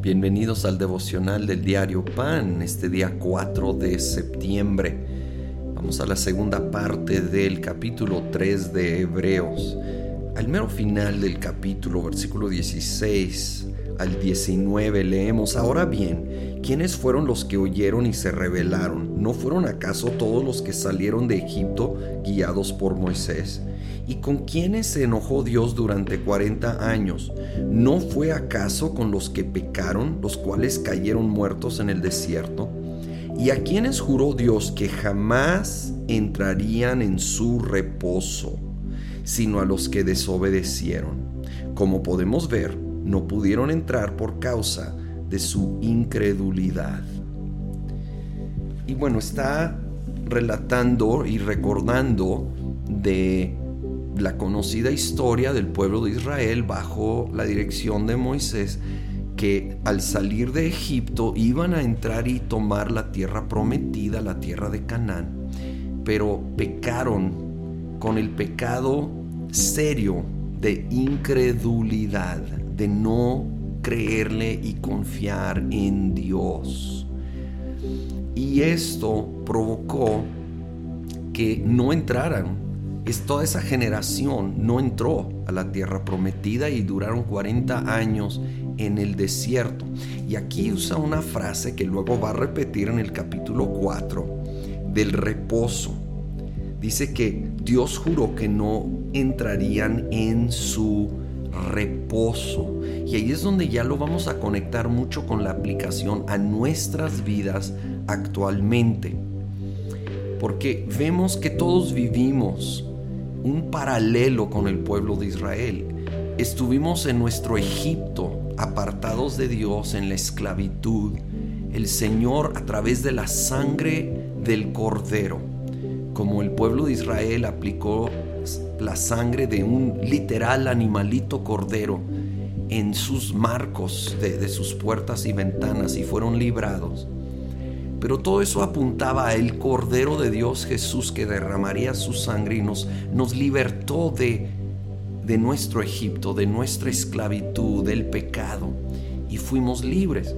Bienvenidos al devocional del diario Pan, este día 4 de septiembre. Vamos a la segunda parte del capítulo 3 de Hebreos. Al mero final del capítulo, versículo 16 al 19, leemos, ahora bien, ¿quiénes fueron los que oyeron y se rebelaron? ¿No fueron acaso todos los que salieron de Egipto guiados por Moisés? ¿Y con quiénes se enojó Dios durante 40 años? ¿No fue acaso con los que pecaron, los cuales cayeron muertos en el desierto? ¿Y a quienes juró Dios que jamás entrarían en su reposo, sino a los que desobedecieron? Como podemos ver, no pudieron entrar por causa de su incredulidad. Y bueno, está relatando y recordando de la conocida historia del pueblo de Israel bajo la dirección de Moisés, que al salir de Egipto iban a entrar y tomar la tierra prometida, la tierra de Canaán, pero pecaron con el pecado serio de incredulidad, de no creerle y confiar en Dios. Y esto provocó que no entraran es toda esa generación no entró a la tierra prometida y duraron 40 años en el desierto. Y aquí usa una frase que luego va a repetir en el capítulo 4 del reposo. Dice que Dios juró que no entrarían en su reposo. Y ahí es donde ya lo vamos a conectar mucho con la aplicación a nuestras vidas actualmente. Porque vemos que todos vivimos un paralelo con el pueblo de Israel. Estuvimos en nuestro Egipto, apartados de Dios en la esclavitud. El Señor a través de la sangre del cordero, como el pueblo de Israel aplicó la sangre de un literal animalito cordero en sus marcos de, de sus puertas y ventanas y fueron librados pero todo eso apuntaba a el Cordero de Dios Jesús que derramaría su sangre y nos, nos libertó de, de nuestro Egipto, de nuestra esclavitud, del pecado, y fuimos libres.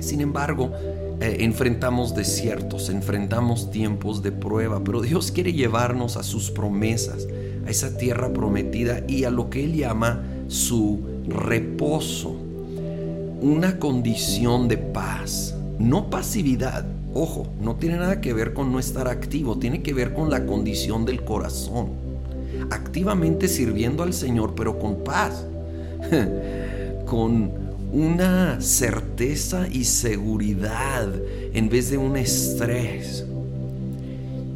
Sin embargo, eh, enfrentamos desiertos, enfrentamos tiempos de prueba, pero Dios quiere llevarnos a sus promesas, a esa tierra prometida y a lo que Él llama su reposo, una condición de paz, no pasividad. Ojo, no tiene nada que ver con no estar activo, tiene que ver con la condición del corazón. Activamente sirviendo al Señor, pero con paz, con una certeza y seguridad en vez de un estrés.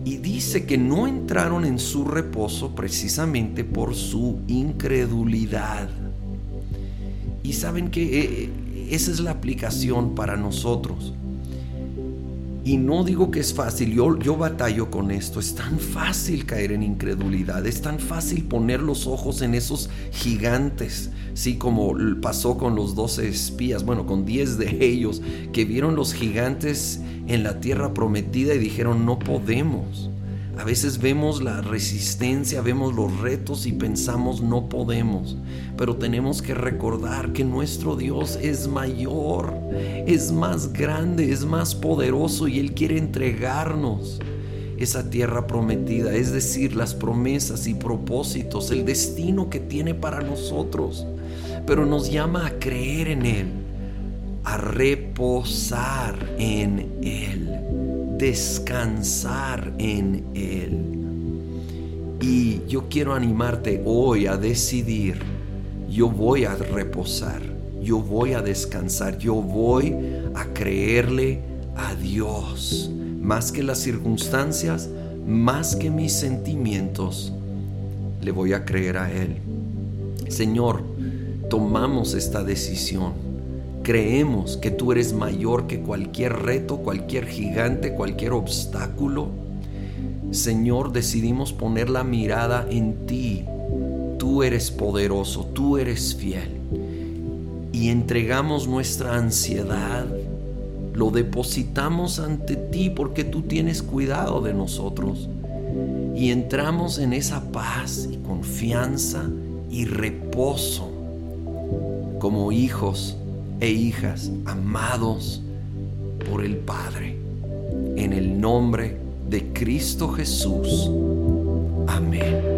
Y dice que no entraron en su reposo precisamente por su incredulidad. Y saben que eh, esa es la aplicación para nosotros. Y no digo que es fácil, yo, yo batallo con esto. Es tan fácil caer en incredulidad, es tan fácil poner los ojos en esos gigantes, sí, como pasó con los doce espías, bueno, con diez de ellos, que vieron los gigantes en la tierra prometida y dijeron, no podemos. A veces vemos la resistencia, vemos los retos y pensamos no podemos, pero tenemos que recordar que nuestro Dios es mayor, es más grande, es más poderoso y Él quiere entregarnos esa tierra prometida, es decir, las promesas y propósitos, el destino que tiene para nosotros, pero nos llama a creer en Él, a reposar en Él descansar en Él. Y yo quiero animarte hoy a decidir, yo voy a reposar, yo voy a descansar, yo voy a creerle a Dios, más que las circunstancias, más que mis sentimientos, le voy a creer a Él. Señor, tomamos esta decisión creemos que tú eres mayor que cualquier reto, cualquier gigante, cualquier obstáculo, Señor, decidimos poner la mirada en ti. Tú eres poderoso, tú eres fiel. Y entregamos nuestra ansiedad, lo depositamos ante ti porque tú tienes cuidado de nosotros. Y entramos en esa paz y confianza y reposo como hijos e hijas amados por el Padre. En el nombre de Cristo Jesús. Amén.